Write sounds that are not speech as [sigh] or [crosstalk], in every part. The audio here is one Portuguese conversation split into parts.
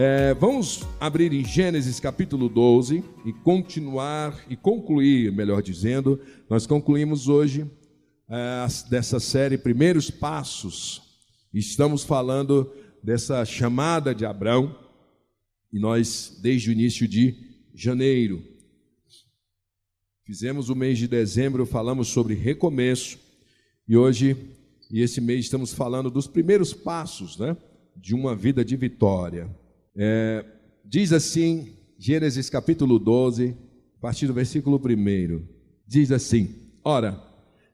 É, vamos abrir em Gênesis capítulo 12 e continuar e concluir, melhor dizendo, nós concluímos hoje é, dessa série Primeiros Passos. Estamos falando dessa chamada de Abraão e nós, desde o início de janeiro, fizemos o mês de dezembro, falamos sobre recomeço e hoje, e esse mês, estamos falando dos primeiros passos né, de uma vida de vitória. É, diz assim, Gênesis capítulo 12, a partir do versículo 1. Diz assim: Ora,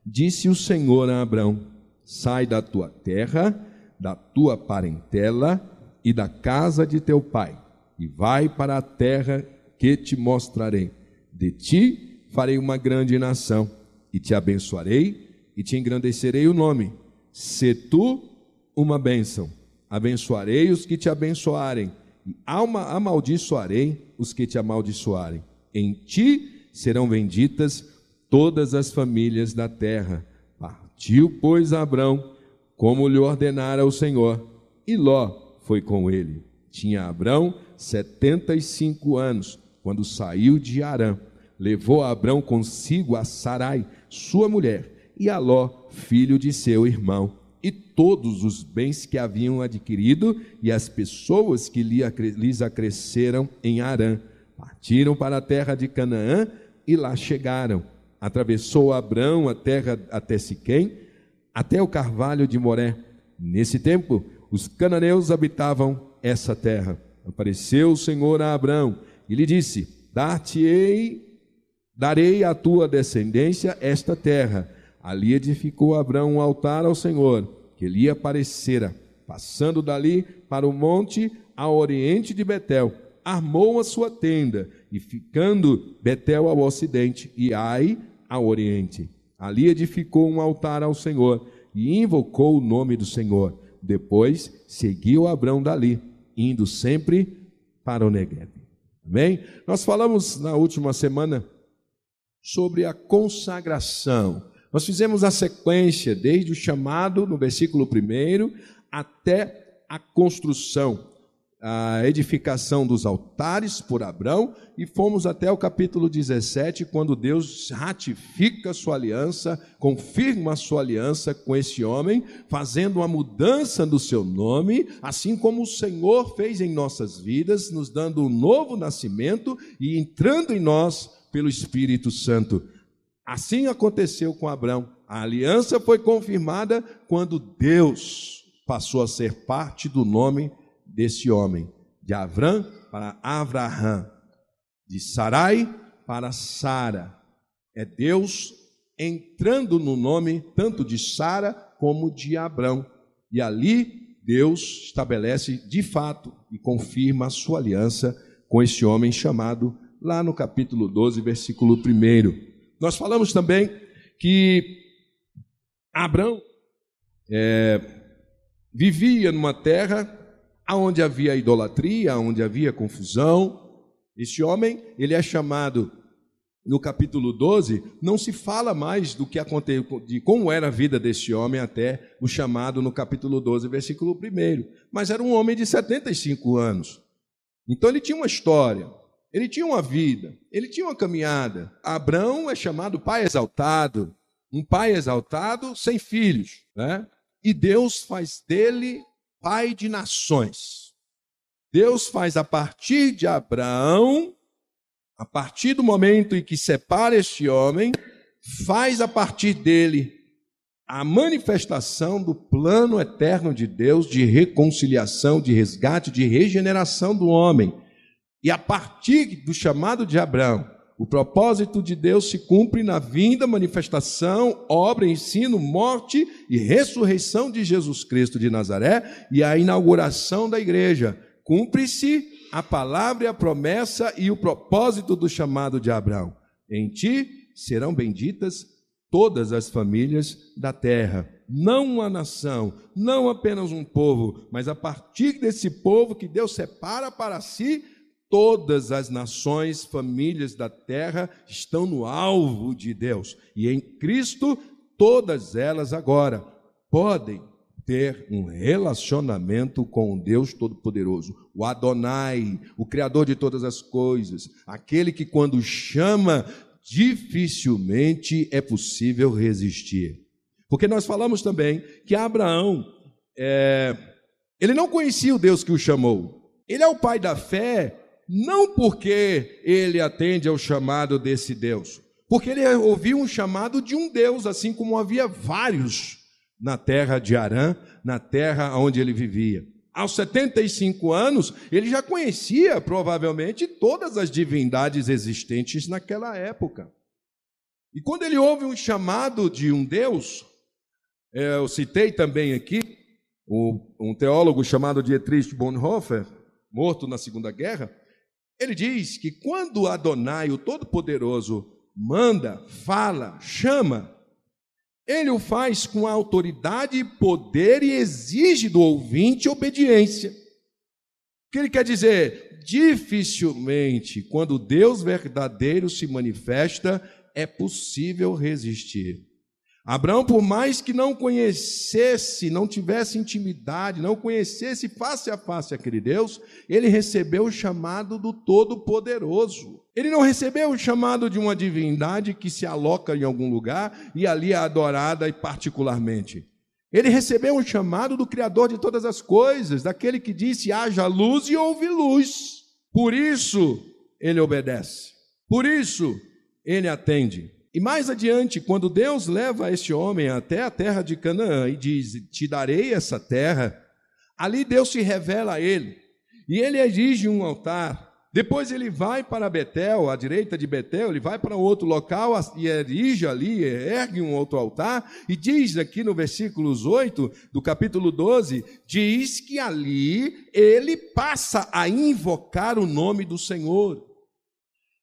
disse o Senhor a Abraão: Sai da tua terra, da tua parentela e da casa de teu pai, e vai para a terra que te mostrarei. De ti farei uma grande nação, e te abençoarei, e te engrandecerei o nome. Se tu uma bênção, abençoarei os que te abençoarem amaldiçoarei os que te amaldiçoarem. Em ti serão benditas todas as famílias da terra. Partiu, pois, Abrão, como lhe ordenara o Senhor, e Ló foi com ele. Tinha Abrão setenta e cinco anos, quando saiu de Arã. Levou Abrão consigo a Sarai, sua mulher, e a Ló, filho de seu irmão todos os bens que haviam adquirido e as pessoas que lhes acresceram em Arã. Partiram para a terra de Canaã e lá chegaram. Atravessou Abrão a terra até Siquém, até o carvalho de Moré. Nesse tempo, os cananeus habitavam essa terra. Apareceu o Senhor a Abrão e lhe disse: Dar-te-ei, darei à tua descendência esta terra Ali edificou Abraão um altar ao Senhor, que lhe aparecera, passando dali para o monte a oriente de Betel. Armou a sua tenda, e ficando Betel ao ocidente e Ai ao oriente. Ali edificou um altar ao Senhor e invocou o nome do Senhor. Depois seguiu Abraão dali, indo sempre para o Negev. Amém? Nós falamos na última semana sobre a consagração nós fizemos a sequência desde o chamado, no versículo 1, até a construção, a edificação dos altares por Abraão, e fomos até o capítulo 17, quando Deus ratifica a sua aliança, confirma a sua aliança com esse homem, fazendo uma mudança do seu nome, assim como o Senhor fez em nossas vidas, nos dando um novo nascimento e entrando em nós pelo Espírito Santo. Assim aconteceu com Abraão. A aliança foi confirmada quando Deus passou a ser parte do nome desse homem, de Abraão para Avraham, de Sarai para Sara. É Deus entrando no nome tanto de Sara como de Abraão. E ali Deus estabelece de fato e confirma a sua aliança com esse homem chamado lá no capítulo 12, versículo 1. Nós falamos também que Abraão é, vivia numa terra onde havia idolatria, onde havia confusão. Este homem, ele é chamado no capítulo 12, não se fala mais do que aconteceu, de como era a vida deste homem até o chamado no capítulo 12, versículo 1. Mas era um homem de 75 anos. Então ele tinha uma história. Ele tinha uma vida, ele tinha uma caminhada. Abraão é chamado pai exaltado, um pai exaltado sem filhos, né? E Deus faz dele pai de nações. Deus faz a partir de Abraão, a partir do momento em que separa este homem, faz a partir dele a manifestação do plano eterno de Deus de reconciliação, de resgate, de regeneração do homem. E a partir do chamado de Abraão, o propósito de Deus se cumpre na vinda, manifestação, obra, ensino, morte e ressurreição de Jesus Cristo de Nazaré e a inauguração da igreja. Cumpre-se a palavra e a promessa e o propósito do chamado de Abraão. em ti serão benditas todas as famílias da terra. Não uma nação, não apenas um povo, mas a partir desse povo que Deus separa para si, todas as nações, famílias da terra estão no alvo de Deus. E em Cristo, todas elas agora podem ter um relacionamento com o Deus Todo-Poderoso, o Adonai, o Criador de todas as coisas, aquele que, quando chama, dificilmente é possível resistir. Porque nós falamos também que Abraão, é, ele não conhecia o Deus que o chamou, ele é o pai da fé, não porque ele atende ao chamado desse Deus, porque ele ouviu um chamado de um Deus, assim como havia vários na terra de Arã, na terra onde ele vivia. Aos 75 anos, ele já conhecia provavelmente todas as divindades existentes naquela época. E quando ele ouve um chamado de um Deus, é, eu citei também aqui um teólogo chamado Dietrich Bonhoeffer, morto na Segunda Guerra, ele diz que quando Adonai, o Todo-Poderoso, manda, fala, chama, ele o faz com autoridade e poder e exige do ouvinte obediência. O que ele quer dizer? Dificilmente, quando Deus verdadeiro se manifesta, é possível resistir. Abraão, por mais que não conhecesse, não tivesse intimidade, não conhecesse face a face aquele Deus, ele recebeu o chamado do Todo-Poderoso. Ele não recebeu o chamado de uma divindade que se aloca em algum lugar e ali é adorada e particularmente. Ele recebeu o chamado do Criador de todas as coisas, daquele que disse: haja luz e houve luz. Por isso ele obedece. Por isso ele atende. E mais adiante, quando Deus leva este homem até a terra de Canaã e diz: Te darei essa terra, ali Deus se revela a ele. E ele erige um altar. Depois ele vai para Betel, à direita de Betel, ele vai para outro local e erige ali, ergue um outro altar, e diz aqui no versículos 8 do capítulo 12: diz que ali ele passa a invocar o nome do Senhor.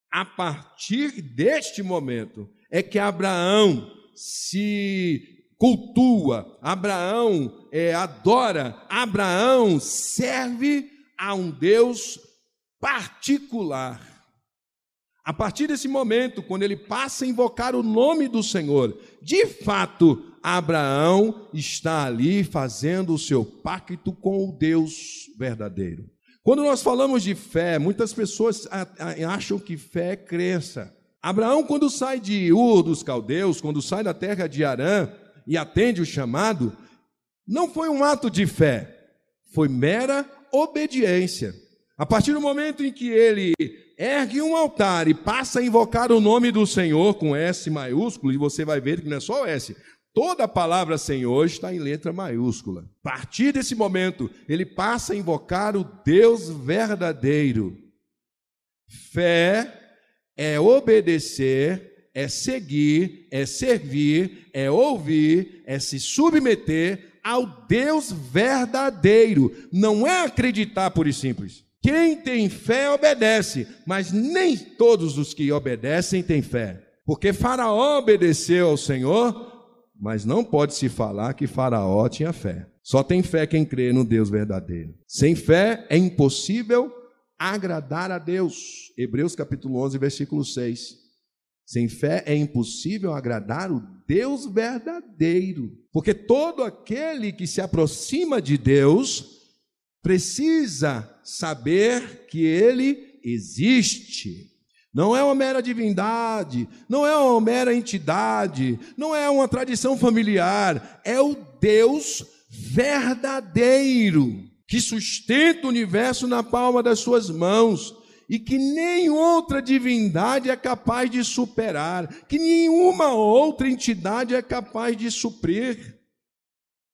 A partir deste momento, é que Abraão se cultua, Abraão é, adora, Abraão serve a um Deus particular. A partir desse momento, quando ele passa a invocar o nome do Senhor, de fato, Abraão está ali fazendo o seu pacto com o Deus verdadeiro. Quando nós falamos de fé, muitas pessoas acham que fé é crença. Abraão, quando sai de Ur dos Caldeus, quando sai da terra de Arã e atende o chamado, não foi um ato de fé, foi mera obediência. A partir do momento em que ele ergue um altar e passa a invocar o nome do Senhor com S maiúsculo, e você vai ver que não é só o S, toda a palavra Senhor está em letra maiúscula. A partir desse momento, ele passa a invocar o Deus verdadeiro. Fé é obedecer, é seguir, é servir, é ouvir, é se submeter ao Deus verdadeiro. Não é acreditar por e simples. Quem tem fé obedece, mas nem todos os que obedecem têm fé. Porque Faraó obedeceu ao Senhor, mas não pode se falar que Faraó tinha fé. Só tem fé quem crê no Deus verdadeiro. Sem fé é impossível agradar a Deus. Hebreus capítulo 11, versículo 6. Sem fé é impossível agradar o Deus verdadeiro, porque todo aquele que se aproxima de Deus precisa saber que ele existe. Não é uma mera divindade, não é uma mera entidade, não é uma tradição familiar, é o Deus verdadeiro que sustenta o universo na palma das suas mãos e que nem outra divindade é capaz de superar, que nenhuma outra entidade é capaz de suprir.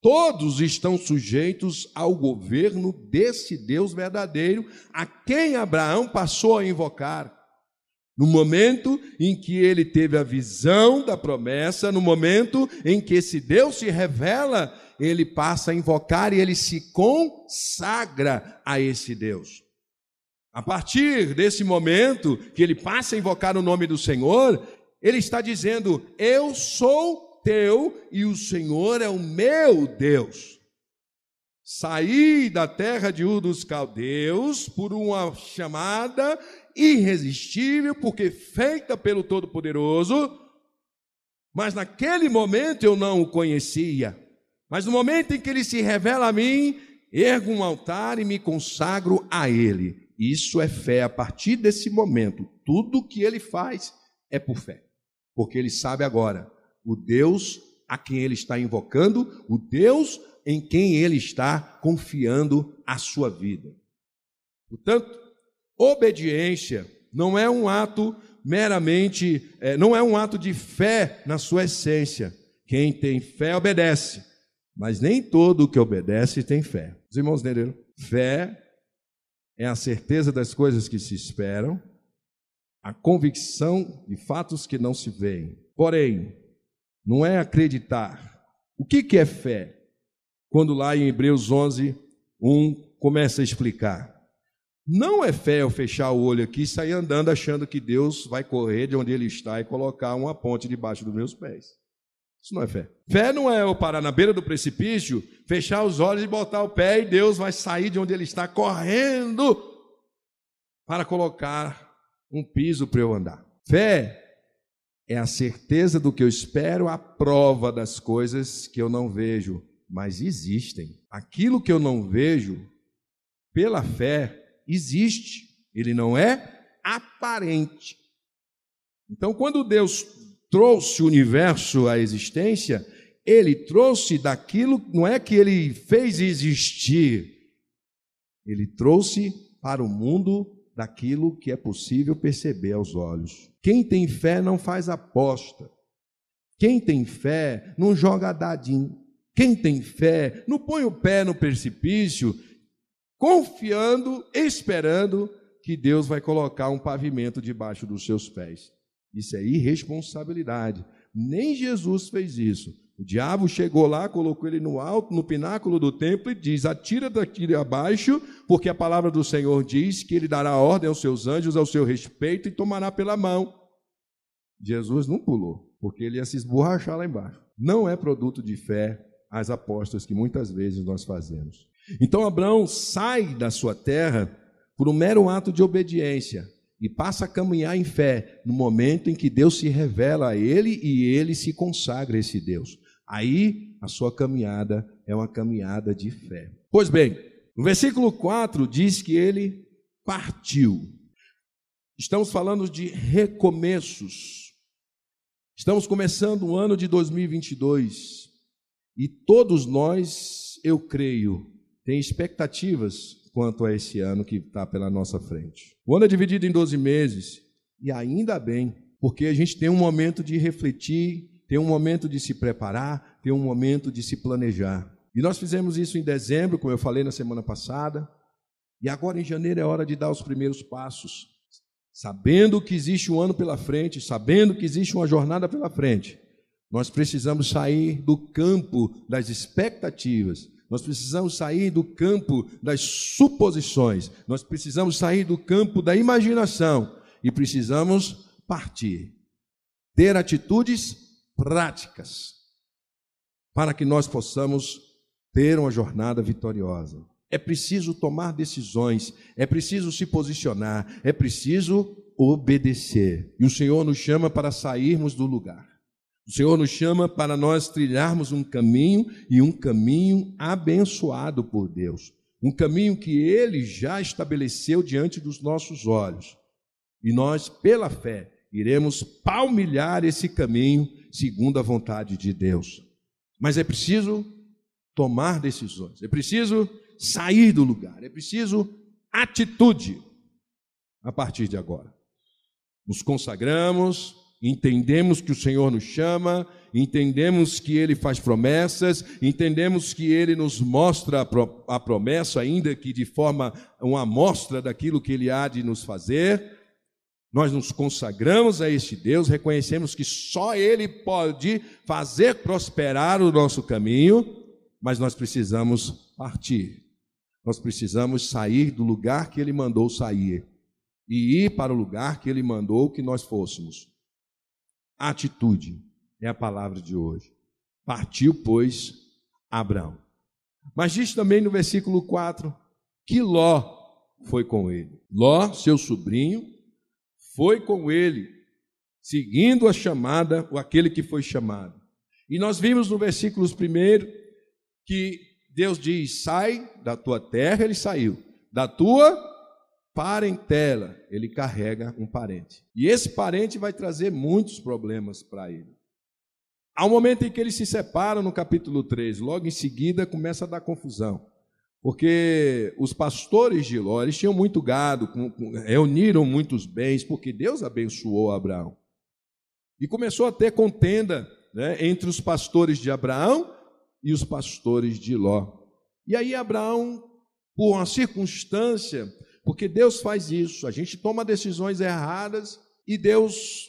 Todos estão sujeitos ao governo desse Deus verdadeiro, a quem Abraão passou a invocar. No momento em que ele teve a visão da promessa, no momento em que esse Deus se revela ele passa a invocar e ele se consagra a esse Deus. A partir desse momento que ele passa a invocar o nome do Senhor, ele está dizendo: Eu sou teu e o Senhor é o meu Deus. Saí da terra de Ur dos Caldeus por uma chamada irresistível, porque feita pelo Todo-Poderoso, mas naquele momento eu não o conhecia. Mas no momento em que ele se revela a mim, ergo um altar e me consagro a ele. Isso é fé. A partir desse momento, tudo que ele faz é por fé. Porque ele sabe agora o Deus a quem ele está invocando, o Deus em quem ele está confiando a sua vida. Portanto, obediência não é um ato meramente, é, não é um ato de fé na sua essência. Quem tem fé obedece. Mas nem todo que obedece tem fé. Os irmãos entenderam? Fé é a certeza das coisas que se esperam, a convicção de fatos que não se veem. Porém, não é acreditar. O que, que é fé? Quando lá em Hebreus 11, 1 começa a explicar. Não é fé eu fechar o olho aqui e sair andando achando que Deus vai correr de onde Ele está e colocar uma ponte debaixo dos meus pés. Isso não é fé. Fé não é eu parar na beira do precipício, fechar os olhos e botar o pé e Deus vai sair de onde ele está correndo para colocar um piso para eu andar. Fé é a certeza do que eu espero, a prova das coisas que eu não vejo, mas existem. Aquilo que eu não vejo, pela fé, existe. Ele não é aparente. Então, quando Deus trouxe o universo à existência, ele trouxe daquilo, não é que ele fez existir, ele trouxe para o mundo daquilo que é possível perceber aos olhos. Quem tem fé não faz aposta. Quem tem fé não joga dadinho. Quem tem fé não põe o pé no precipício, confiando, esperando que Deus vai colocar um pavimento debaixo dos seus pés. Isso é irresponsabilidade. Nem Jesus fez isso. O diabo chegou lá, colocou ele no alto, no pináculo do templo e diz: Atira daqui abaixo, porque a palavra do Senhor diz que ele dará ordem aos seus anjos ao seu respeito e tomará pela mão. Jesus não pulou, porque ele ia se esborrachar lá embaixo. Não é produto de fé as apostas que muitas vezes nós fazemos. Então Abraão sai da sua terra por um mero ato de obediência e passa a caminhar em fé no momento em que Deus se revela a ele e ele se consagra a esse Deus. Aí a sua caminhada é uma caminhada de fé. Pois bem, no versículo 4 diz que ele partiu. Estamos falando de recomeços. Estamos começando o ano de 2022 e todos nós, eu creio, tem expectativas quanto a esse ano que está pela nossa frente. O ano é dividido em 12 meses, e ainda bem, porque a gente tem um momento de refletir, tem um momento de se preparar, tem um momento de se planejar. E nós fizemos isso em dezembro, como eu falei na semana passada, e agora em janeiro é hora de dar os primeiros passos, sabendo que existe um ano pela frente, sabendo que existe uma jornada pela frente. Nós precisamos sair do campo das expectativas nós precisamos sair do campo das suposições, nós precisamos sair do campo da imaginação e precisamos partir, ter atitudes práticas, para que nós possamos ter uma jornada vitoriosa. É preciso tomar decisões, é preciso se posicionar, é preciso obedecer. E o Senhor nos chama para sairmos do lugar. O Senhor nos chama para nós trilharmos um caminho e um caminho abençoado por Deus. Um caminho que Ele já estabeleceu diante dos nossos olhos. E nós, pela fé, iremos palmilhar esse caminho segundo a vontade de Deus. Mas é preciso tomar decisões, é preciso sair do lugar, é preciso atitude a partir de agora. Nos consagramos, entendemos que o Senhor nos chama, entendemos que Ele faz promessas, entendemos que Ele nos mostra a promessa, ainda que de forma uma amostra daquilo que Ele há de nos fazer. Nós nos consagramos a este Deus, reconhecemos que só Ele pode fazer prosperar o nosso caminho, mas nós precisamos partir. Nós precisamos sair do lugar que Ele mandou sair e ir para o lugar que Ele mandou que nós fôssemos. Atitude. É a palavra de hoje. Partiu, pois, Abraão. Mas diz também no versículo 4 que Ló foi com ele. Ló, seu sobrinho, foi com ele, seguindo a chamada, ou aquele que foi chamado. E nós vimos no versículo 1 que Deus diz: sai da tua terra, ele saiu, da tua parentela, ele carrega um parente. E esse parente vai trazer muitos problemas para ele. Há um momento em que eles se separam no capítulo 3, logo em seguida começa a dar confusão. Porque os pastores de Ló, eles tinham muito gado, reuniram muitos bens, porque Deus abençoou Abraão. E começou a ter contenda né, entre os pastores de Abraão e os pastores de Ló. E aí Abraão, por uma circunstância, porque Deus faz isso, a gente toma decisões erradas e Deus,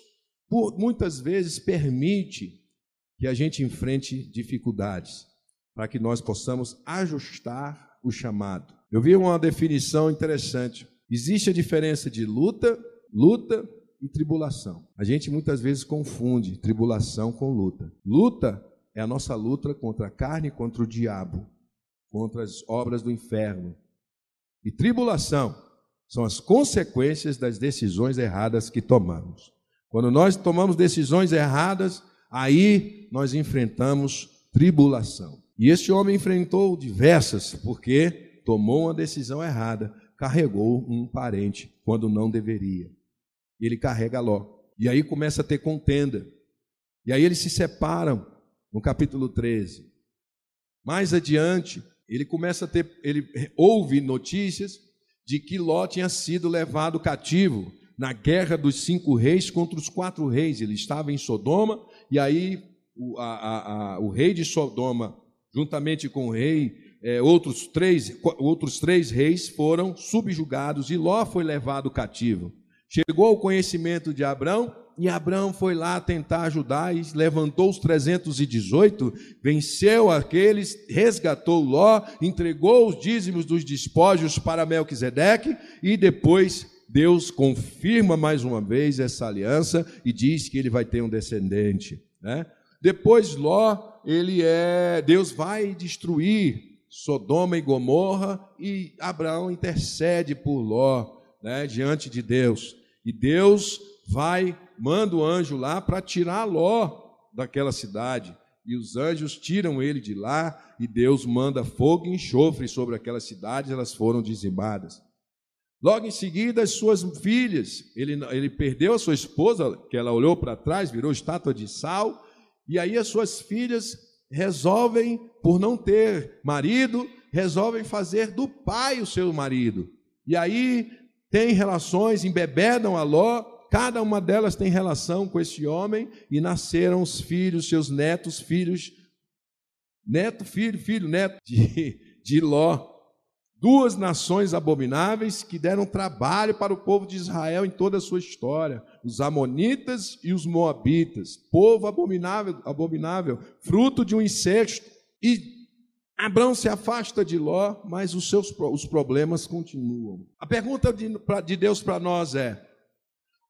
por muitas vezes, permite que a gente enfrente dificuldades, para que nós possamos ajustar o chamado. Eu vi uma definição interessante. Existe a diferença de luta, luta e tribulação. A gente muitas vezes confunde tribulação com luta. Luta é a nossa luta contra a carne, contra o diabo, contra as obras do inferno. E tribulação são as consequências das decisões erradas que tomamos. Quando nós tomamos decisões erradas, aí nós enfrentamos tribulação. E este homem enfrentou diversas, porque tomou uma decisão errada, carregou um parente quando não deveria. Ele carrega Ló. E aí começa a ter contenda. E aí eles se separam no capítulo 13. Mais adiante, ele começa a ter, ele ouve notícias de que Ló tinha sido levado cativo na guerra dos cinco reis contra os quatro reis. Ele estava em Sodoma, e aí o, a, a, o rei de Sodoma juntamente com o rei, é, outros, três, outros três reis foram subjugados e Ló foi levado cativo. Chegou ao conhecimento de Abraão e Abraão foi lá tentar ajudar e levantou os 318, venceu aqueles, resgatou Ló, entregou os dízimos dos despojos para Melquisedeque e depois Deus confirma mais uma vez essa aliança e diz que ele vai ter um descendente. Né? Depois Ló ele é, Deus vai destruir Sodoma e Gomorra e Abraão intercede por Ló, né, diante de Deus. E Deus vai, manda o anjo lá para tirar Ló daquela cidade. E os anjos tiram ele de lá e Deus manda fogo e enxofre sobre aquelas cidades, elas foram dizimadas. Logo em seguida, as suas filhas, ele, ele perdeu a sua esposa, que ela olhou para trás, virou estátua de sal, e aí as suas filhas resolvem, por não ter marido, resolvem fazer do pai o seu marido. E aí tem relações, embebedam a Ló, cada uma delas tem relação com esse homem, e nasceram os filhos, seus netos, filhos, neto, filho, filho, neto de, de Ló duas nações abomináveis que deram trabalho para o povo de Israel em toda a sua história: os amonitas e os moabitas, povo abominável, abominável, fruto de um incesto. E Abraão se afasta de Ló, mas os seus os problemas continuam. A pergunta de, de Deus para nós é: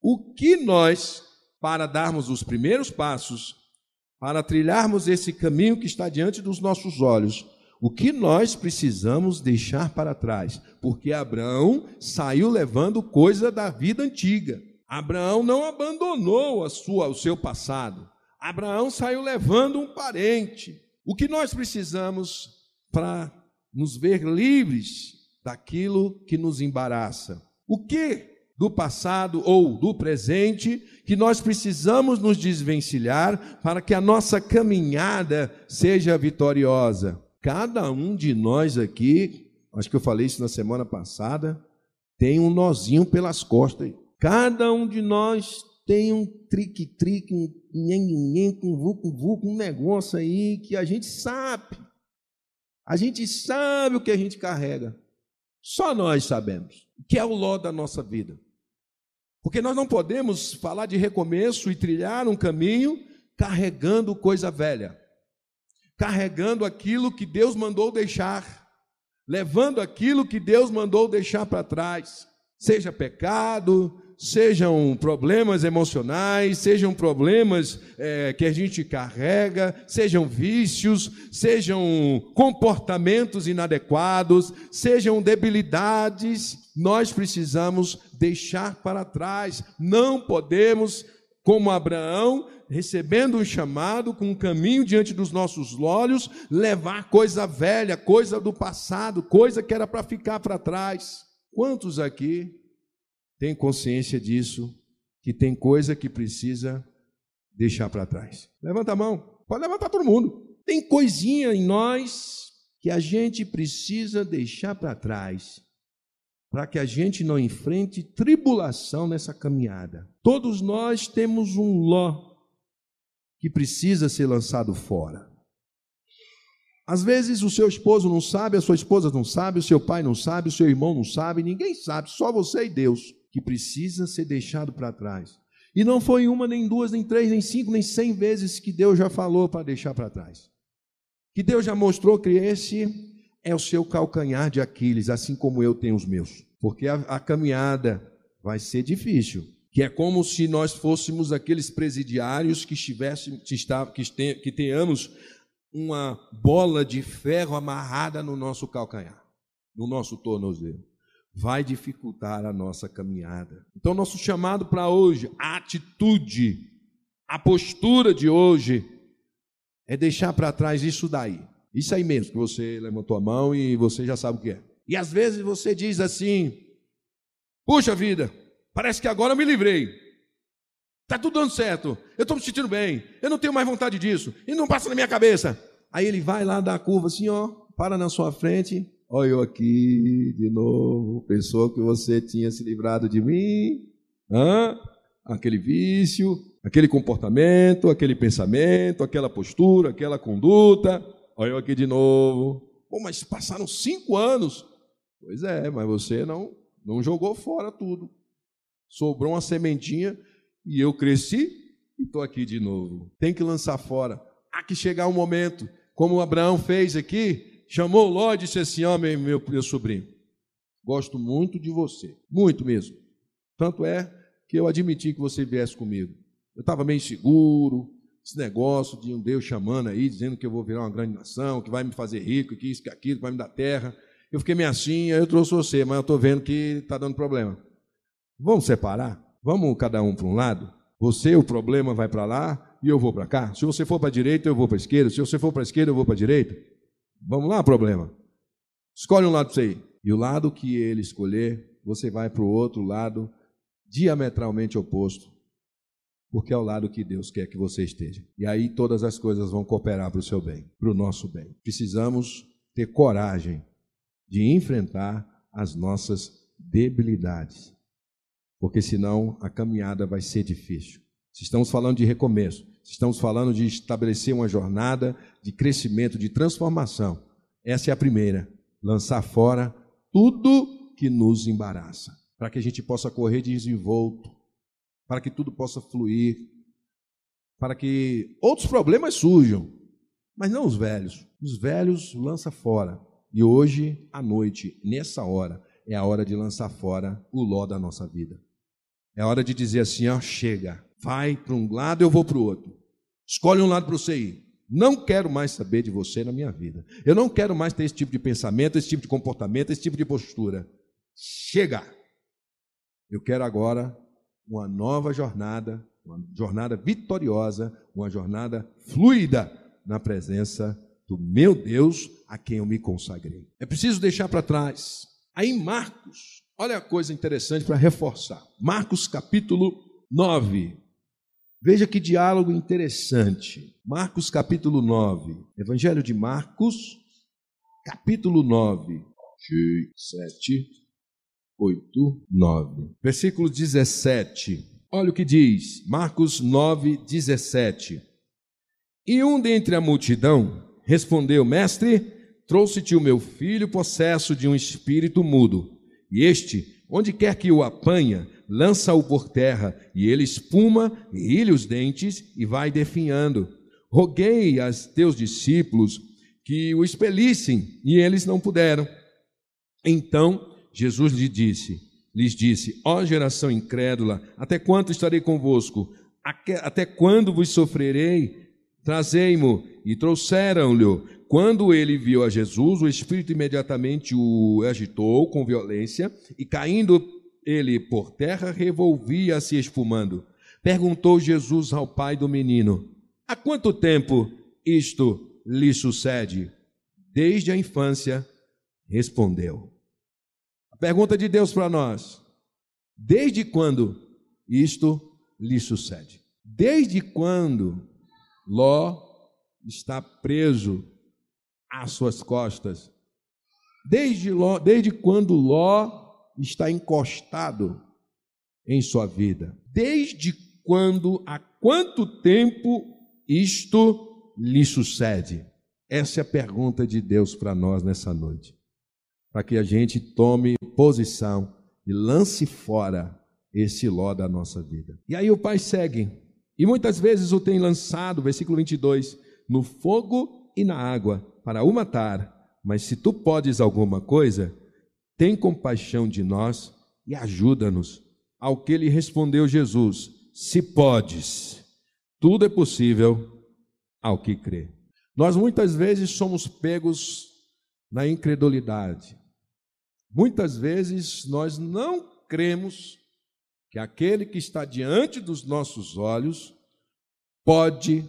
o que nós, para darmos os primeiros passos, para trilharmos esse caminho que está diante dos nossos olhos, o que nós precisamos deixar para trás, porque Abraão saiu levando coisa da vida antiga. Abraão não abandonou a sua, o seu passado. Abraão saiu levando um parente. O que nós precisamos para nos ver livres daquilo que nos embaraça? O que do passado ou do presente que nós precisamos nos desvencilhar para que a nossa caminhada seja vitoriosa? Cada um de nós aqui, acho que eu falei isso na semana passada, tem um nozinho pelas costas. Cada um de nós tem um trique-trique, um nhen um vucu-vucu, um negócio aí que a gente sabe. A gente sabe o que a gente carrega. Só nós sabemos. Que é o ló da nossa vida. Porque nós não podemos falar de recomeço e trilhar um caminho carregando coisa velha carregando aquilo que Deus mandou deixar, levando aquilo que Deus mandou deixar para trás, seja pecado, sejam problemas emocionais, sejam problemas é, que a gente carrega, sejam vícios, sejam comportamentos inadequados, sejam debilidades, nós precisamos deixar para trás. Não podemos, como Abraão, recebendo um chamado, com um caminho diante dos nossos olhos, levar coisa velha, coisa do passado, coisa que era para ficar para trás. Quantos aqui têm consciência disso, que tem coisa que precisa deixar para trás? Levanta a mão, pode levantar todo mundo. Tem coisinha em nós que a gente precisa deixar para trás, para que a gente não enfrente tribulação nessa caminhada. Todos nós temos um ló que precisa ser lançado fora. Às vezes o seu esposo não sabe, a sua esposa não sabe, o seu pai não sabe, o seu irmão não sabe, ninguém sabe, só você e Deus, que precisa ser deixado para trás. E não foi uma, nem duas, nem três, nem cinco, nem cem vezes que Deus já falou para deixar para trás. Que Deus já mostrou que esse é o seu calcanhar de Aquiles, assim como eu tenho os meus. Porque a, a caminhada vai ser difícil, que é como se nós fôssemos aqueles presidiários que estivessem, que, que tenhamos uma bola de ferro amarrada no nosso calcanhar, no nosso tornozelo. Vai dificultar a nossa caminhada. Então, nosso chamado para hoje, a atitude, a postura de hoje, é deixar para trás isso daí. Isso aí mesmo, que você levantou a mão e você já sabe o que é. E às vezes você diz assim: puxa vida, Parece que agora eu me livrei. Está tudo dando certo. Eu estou me sentindo bem. Eu não tenho mais vontade disso. E não passa na minha cabeça. Aí ele vai lá dar a curva assim, ó, para na sua frente. Olha eu aqui de novo. Pensou que você tinha se livrado de mim? Hã? Aquele vício, aquele comportamento, aquele pensamento, aquela postura, aquela conduta. Olha eu aqui de novo. Pô, mas passaram cinco anos. Pois é, mas você não, não jogou fora tudo. Sobrou uma sementinha e eu cresci e estou aqui de novo. Tem que lançar fora. Há que chegar um momento, como Abraão fez aqui, chamou Ló e disse assim: Ó, oh, meu, meu, meu sobrinho, gosto muito de você, muito mesmo. Tanto é que eu admiti que você viesse comigo. Eu estava meio inseguro, esse negócio de um Deus chamando aí, dizendo que eu vou virar uma grande nação, que vai me fazer rico, que isso, que aquilo, que vai me dar terra. Eu fiquei meio assim, aí eu trouxe você, mas eu estou vendo que está dando problema. Vamos separar? Vamos cada um para um lado? Você, o problema, vai para lá e eu vou para cá. Se você for para a direita, eu vou para a esquerda. Se você for para a esquerda, eu vou para a direita. Vamos lá, problema. Escolhe um lado para você ir. E o lado que ele escolher, você vai para o outro lado, diametralmente oposto. Porque é o lado que Deus quer que você esteja. E aí todas as coisas vão cooperar para o seu bem, para o nosso bem. Precisamos ter coragem de enfrentar as nossas debilidades porque senão a caminhada vai ser difícil. Se estamos falando de recomeço, se estamos falando de estabelecer uma jornada de crescimento, de transformação, essa é a primeira: lançar fora tudo que nos embaraça, para que a gente possa correr desenvolto, para que tudo possa fluir, para que outros problemas surjam, mas não os velhos. Os velhos lança fora. E hoje, à noite, nessa hora, é a hora de lançar fora o ló da nossa vida. É hora de dizer assim: ó, chega, vai para um lado, eu vou para o outro. Escolhe um lado para você ir. Não quero mais saber de você na minha vida. Eu não quero mais ter esse tipo de pensamento, esse tipo de comportamento, esse tipo de postura. Chega! Eu quero agora uma nova jornada, uma jornada vitoriosa, uma jornada fluida na presença do meu Deus a quem eu me consagrei. É preciso deixar para trás. Aí Marcos, Olha a coisa interessante para reforçar. Marcos capítulo 9. Veja que diálogo interessante. Marcos capítulo 9. Evangelho de Marcos, capítulo 9. 7, 8, 9. Versículo 17. Olha o que diz. Marcos 9, 17. E um dentre a multidão respondeu: Mestre, trouxe-te o meu filho possesso de um espírito mudo e este, onde quer que o apanha, lança-o por terra, e ele espuma, rilha os dentes e vai definhando. Roguei a teus discípulos que o expelissem, e eles não puderam. Então Jesus lhe disse: lhes disse: Ó geração incrédula, até quanto estarei convosco? Até quando vos sofrerei? Trazei-mo. E trouxeram-lhe. Quando ele viu a Jesus, o Espírito imediatamente o agitou com violência, e caindo ele por terra, revolvia-se espumando. Perguntou Jesus ao pai do menino: Há quanto tempo isto lhe sucede? Desde a infância, respondeu. Pergunta de Deus para nós: Desde quando isto lhe sucede? Desde quando Ló está preso às suas costas? Desde, Ló, desde quando Ló está encostado em sua vida? Desde quando, há quanto tempo isto lhe sucede? Essa é a pergunta de Deus para nós nessa noite. Para que a gente tome posição e lance fora esse ló da nossa vida. E aí o pai segue. E muitas vezes o tem lançado, versículo 22, no fogo e na água para o matar. Mas se tu podes alguma coisa, tem compaixão de nós e ajuda-nos. Ao que lhe respondeu Jesus: Se podes, tudo é possível ao que crê. Nós muitas vezes somos pegos na incredulidade. Muitas vezes nós não cremos que aquele que está diante dos nossos olhos pode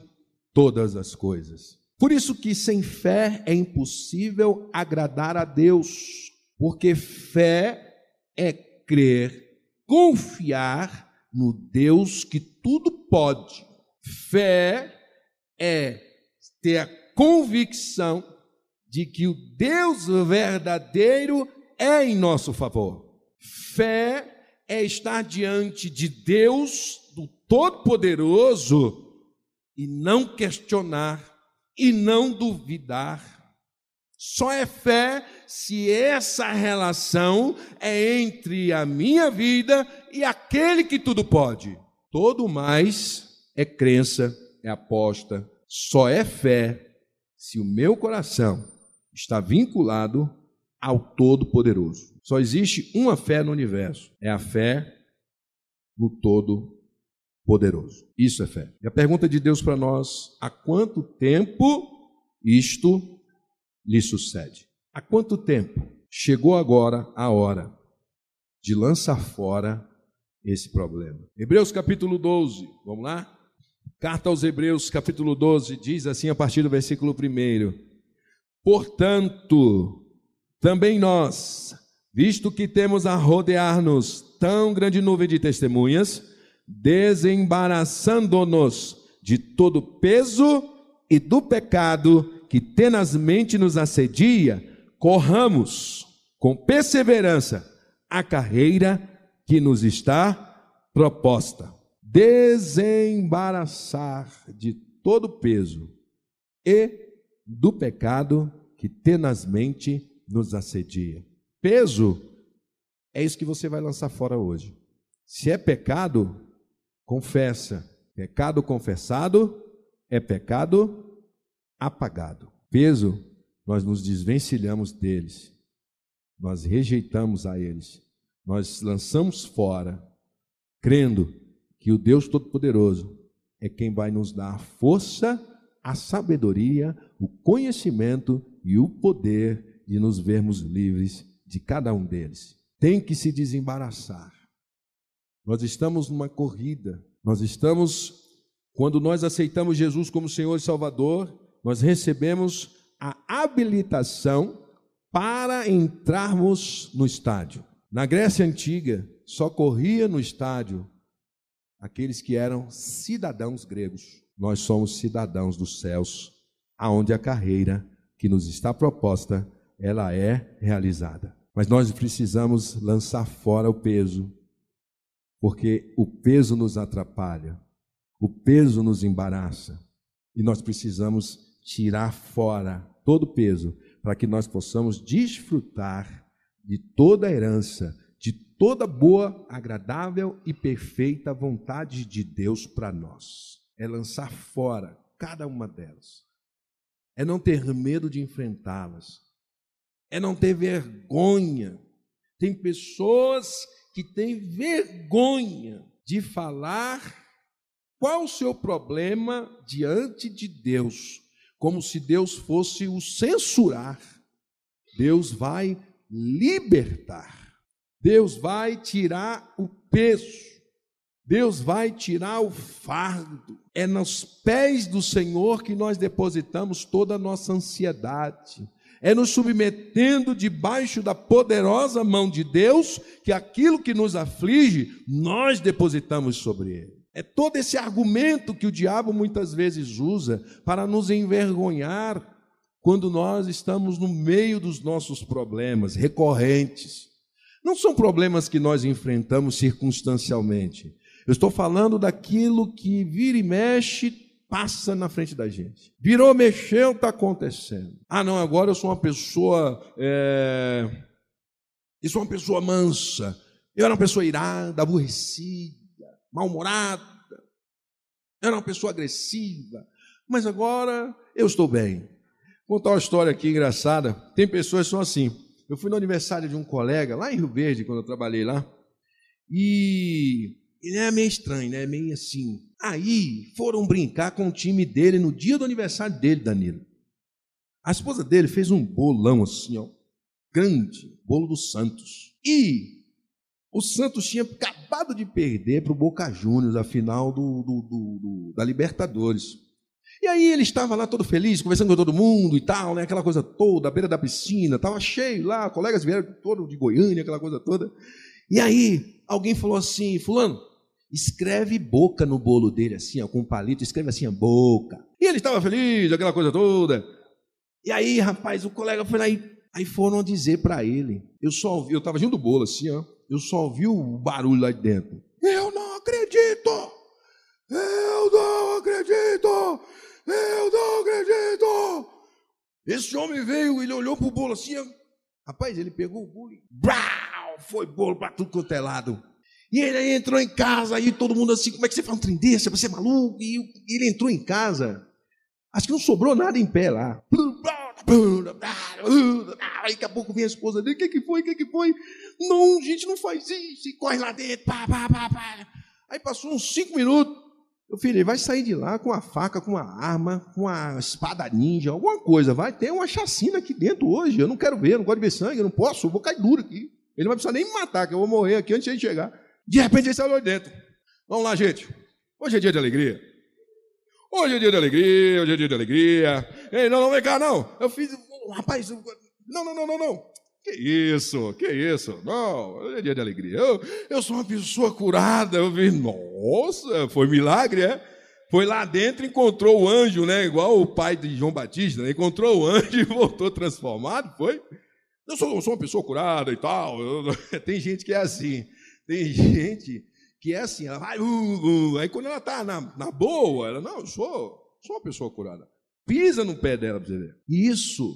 todas as coisas. Por isso que sem fé é impossível agradar a Deus, porque fé é crer, confiar no Deus que tudo pode. Fé é ter a convicção de que o Deus verdadeiro é em nosso favor. Fé é estar diante de Deus, do Todo-Poderoso, e não questionar e não duvidar. Só é fé se essa relação é entre a minha vida e aquele que tudo pode. Todo mais é crença, é aposta, só é fé se o meu coração está vinculado ao Todo-Poderoso. Só existe uma fé no universo: é a fé no Todo-Poderoso. Isso é fé. E a pergunta de Deus para nós: há quanto tempo isto lhe sucede? Há quanto tempo? Chegou agora a hora de lançar fora esse problema. Hebreus capítulo 12, vamos lá? Carta aos Hebreus, capítulo 12, diz assim a partir do versículo 1: Portanto, também nós, visto que temos a rodear-nos tão grande nuvem de testemunhas, desembaraçando-nos de todo peso e do pecado que tenazmente nos assedia, corramos com perseverança a carreira que nos está proposta. Desembaraçar de todo peso e do pecado que tenazmente nos assedia. Peso é isso que você vai lançar fora hoje. Se é pecado, confessa. Pecado confessado é pecado apagado. Peso, nós nos desvencilhamos deles. Nós rejeitamos a eles. Nós lançamos fora, crendo que o Deus Todo-Poderoso é quem vai nos dar a força, a sabedoria, o conhecimento e o poder de nos vermos livres de cada um deles. Tem que se desembaraçar. Nós estamos numa corrida, nós estamos, quando nós aceitamos Jesus como Senhor e Salvador, nós recebemos a habilitação para entrarmos no estádio. Na Grécia Antiga, só corria no estádio aqueles que eram cidadãos gregos. Nós somos cidadãos dos céus, aonde a carreira que nos está proposta, ela é realizada. Mas nós precisamos lançar fora o peso, porque o peso nos atrapalha, o peso nos embaraça, e nós precisamos tirar fora todo o peso para que nós possamos desfrutar de toda a herança toda boa, agradável e perfeita vontade de Deus para nós. É lançar fora cada uma delas. É não ter medo de enfrentá-las. É não ter vergonha. Tem pessoas que tem vergonha de falar qual o seu problema diante de Deus, como se Deus fosse o censurar. Deus vai libertar. Deus vai tirar o peso. Deus vai tirar o fardo. É nos pés do Senhor que nós depositamos toda a nossa ansiedade. É nos submetendo debaixo da poderosa mão de Deus que aquilo que nos aflige, nós depositamos sobre Ele. É todo esse argumento que o diabo muitas vezes usa para nos envergonhar quando nós estamos no meio dos nossos problemas recorrentes. Não são problemas que nós enfrentamos circunstancialmente. Eu estou falando daquilo que vira e mexe, passa na frente da gente. Virou, mexeu, está acontecendo. Ah, não, agora eu sou uma pessoa. É... Eu sou uma pessoa mansa. Eu era uma pessoa irada, aborrecida mal-humorada, era uma pessoa agressiva, mas agora eu estou bem. Vou contar uma história aqui engraçada. Tem pessoas que são assim. Eu fui no aniversário de um colega lá em Rio Verde, quando eu trabalhei lá, e ele é meio estranho, né? Meio assim. Aí foram brincar com o time dele no dia do aniversário dele, Danilo. A esposa dele fez um bolão assim, ó, grande, bolo dos Santos. E o Santos tinha acabado de perder para o Boca Juniors a final do, do, do, da Libertadores. E aí ele estava lá todo feliz, conversando com todo mundo e tal, né? aquela coisa toda, à beira da piscina, estava cheio lá, colegas vieram todos de Goiânia, aquela coisa toda. E aí alguém falou assim, fulano, escreve boca no bolo dele, assim, ó, com um palito, escreve assim, boca. E ele estava feliz, aquela coisa toda. E aí, rapaz, o colega foi lá e aí foram dizer para ele, eu só ouvi, eu estava junto do bolo, assim, ó, eu só ouvi o barulho lá de dentro. Eu não acredito! Eu não acredito! Eu não acredito! Esse homem veio, ele olhou para o bolo assim, rapaz, ele pegou o bolo e brau, foi bolo para tudo quanto é lado. E ele entrou em casa, aí todo mundo assim, como é que você faz um trem desse? Você é maluco? E ele entrou em casa, acho que não sobrou nada em pé lá. Aí daqui a pouco vem a esposa dele, o que, que foi? O que, que foi? Não, gente, não faz isso. E corre lá dentro. Pá, pá, pá, pá. Aí passou uns cinco minutos. Meu filho, ele vai sair de lá com a faca, com a arma, com a espada ninja, alguma coisa. Vai ter uma chacina aqui dentro hoje. Eu não quero ver, eu não gosto de ver sangue, eu não posso, eu vou cair duro aqui. Ele não vai precisar nem me matar, que eu vou morrer aqui antes de ele chegar. De repente ele saiu de dentro. Vamos lá, gente. Hoje é dia de alegria. Hoje é dia de alegria, hoje é dia de alegria. Ei, não, não, vem cá, não. Eu fiz. Rapaz, não, não, não, não, não. Que isso, que isso? Não, hoje é dia de alegria. Eu, eu sou uma pessoa curada. Eu vi, nossa, foi milagre, é? Foi lá dentro, encontrou o anjo, né? Igual o pai de João Batista, né? Encontrou o anjo e [laughs] voltou transformado, foi? Eu sou, eu sou uma pessoa curada e tal. Eu, [laughs] tem gente que é assim. Tem [laughs] gente que é assim, ela vai, uh, uh, aí quando ela está na, na boa, ela, não, eu sou, sou uma pessoa curada. Pisa no pé dela para você ver. Isso,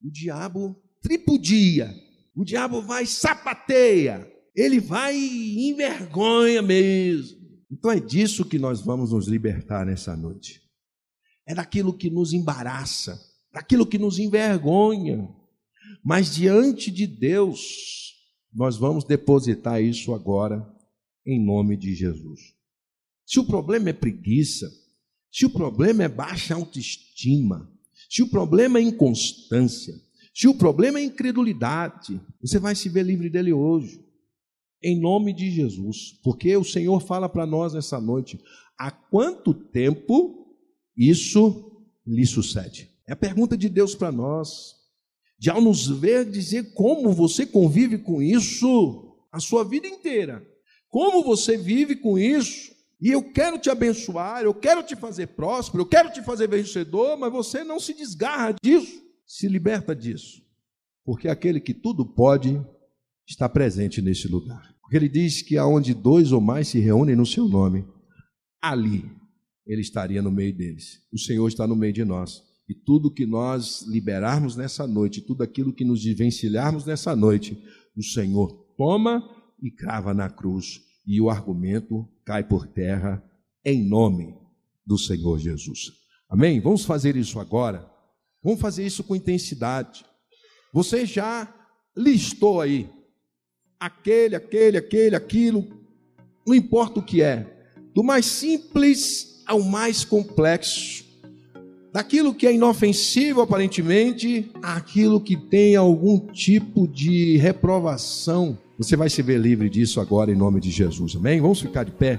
o diabo tripudia, o diabo vai sapateia, ele vai envergonha mesmo. Então é disso que nós vamos nos libertar nessa noite. É daquilo que nos embaraça, daquilo que nos envergonha. Mas diante de Deus, nós vamos depositar isso agora em nome de Jesus. Se o problema é preguiça, se o problema é baixa autoestima, se o problema é inconstância, se o problema é incredulidade, você vai se ver livre dele hoje, em nome de Jesus, porque o Senhor fala para nós nessa noite: há quanto tempo isso lhe sucede? É a pergunta de Deus para nós. De ao nos ver dizer como você convive com isso a sua vida inteira. Como você vive com isso? E eu quero te abençoar, eu quero te fazer próspero, eu quero te fazer vencedor, mas você não se desgarra disso, se liberta disso. Porque aquele que tudo pode está presente neste lugar. Porque ele diz que aonde dois ou mais se reúnem no seu nome, ali ele estaria no meio deles. O Senhor está no meio de nós. E tudo que nós liberarmos nessa noite, tudo aquilo que nos desvencilharmos nessa noite, o Senhor toma e crava na cruz, e o argumento cai por terra em nome do Senhor Jesus. Amém? Vamos fazer isso agora. Vamos fazer isso com intensidade. Você já listou aí aquele, aquele, aquele, aquilo, não importa o que é, do mais simples ao mais complexo, daquilo que é inofensivo aparentemente, àquilo que tem algum tipo de reprovação. Você vai se ver livre disso agora em nome de Jesus, amém? Vamos ficar de pé.